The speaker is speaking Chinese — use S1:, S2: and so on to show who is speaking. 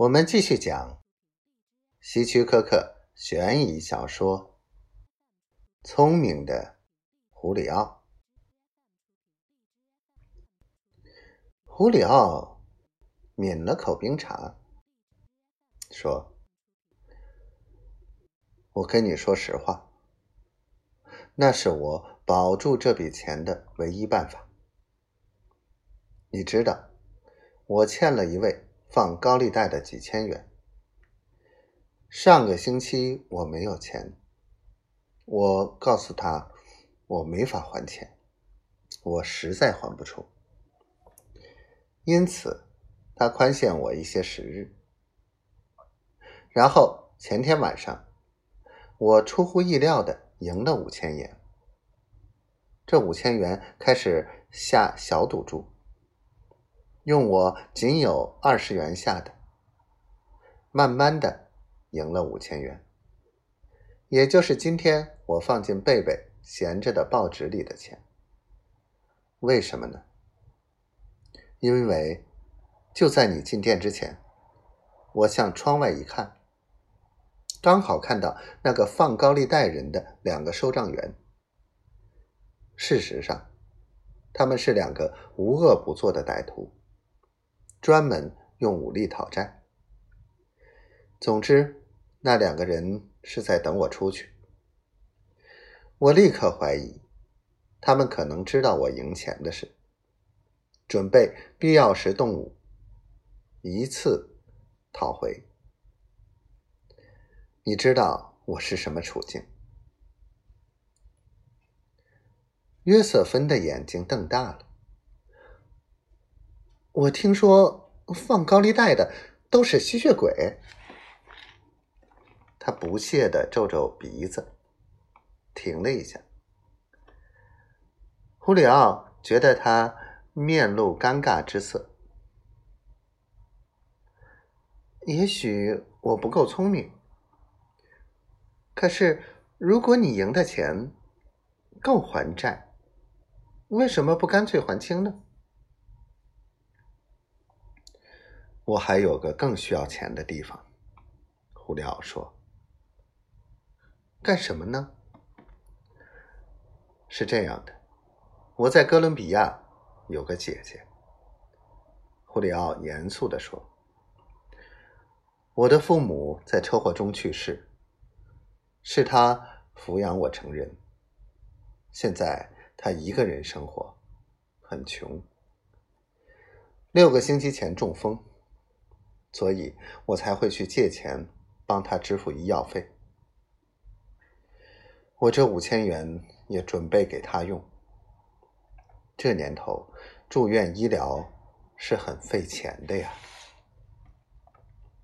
S1: 我们继续讲希区柯克悬疑小说《聪明的胡里奥》。胡里奥抿了口冰茶，说：“我跟你说实话，那是我保住这笔钱的唯一办法。你知道，我欠了一位。”放高利贷的几千元。上个星期我没有钱，我告诉他我没法还钱，我实在还不出，因此他宽限我一些时日。然后前天晚上，我出乎意料的赢了五千元。这五千元开始下小赌注。用我仅有二十元下的，慢慢的赢了五千元，也就是今天我放进贝贝闲着的报纸里的钱。为什么呢？因为就在你进店之前，我向窗外一看，刚好看到那个放高利贷人的两个收账员。事实上，他们是两个无恶不作的歹徒。专门用武力讨债。总之，那两个人是在等我出去。我立刻怀疑，他们可能知道我赢钱的事，准备必要时动武，一次讨回。你知道我是什么处境？约瑟芬的眼睛瞪大了。我听说放高利贷的都是吸血鬼。他不屑的皱皱鼻子，停了一下。胡里奥觉得他面露尴尬之色。也许我不够聪明，可是如果你赢的钱够还债，为什么不干脆还清呢？我还有个更需要钱的地方，胡里奥说：“干什么呢？”是这样的，我在哥伦比亚有个姐姐。胡里奥严肃的说：“我的父母在车祸中去世，是他抚养我成人。现在他一个人生活，很穷。六个星期前中风。”所以我才会去借钱帮他支付医药费。我这五千元也准备给他用。这年头住院医疗是很费钱的呀。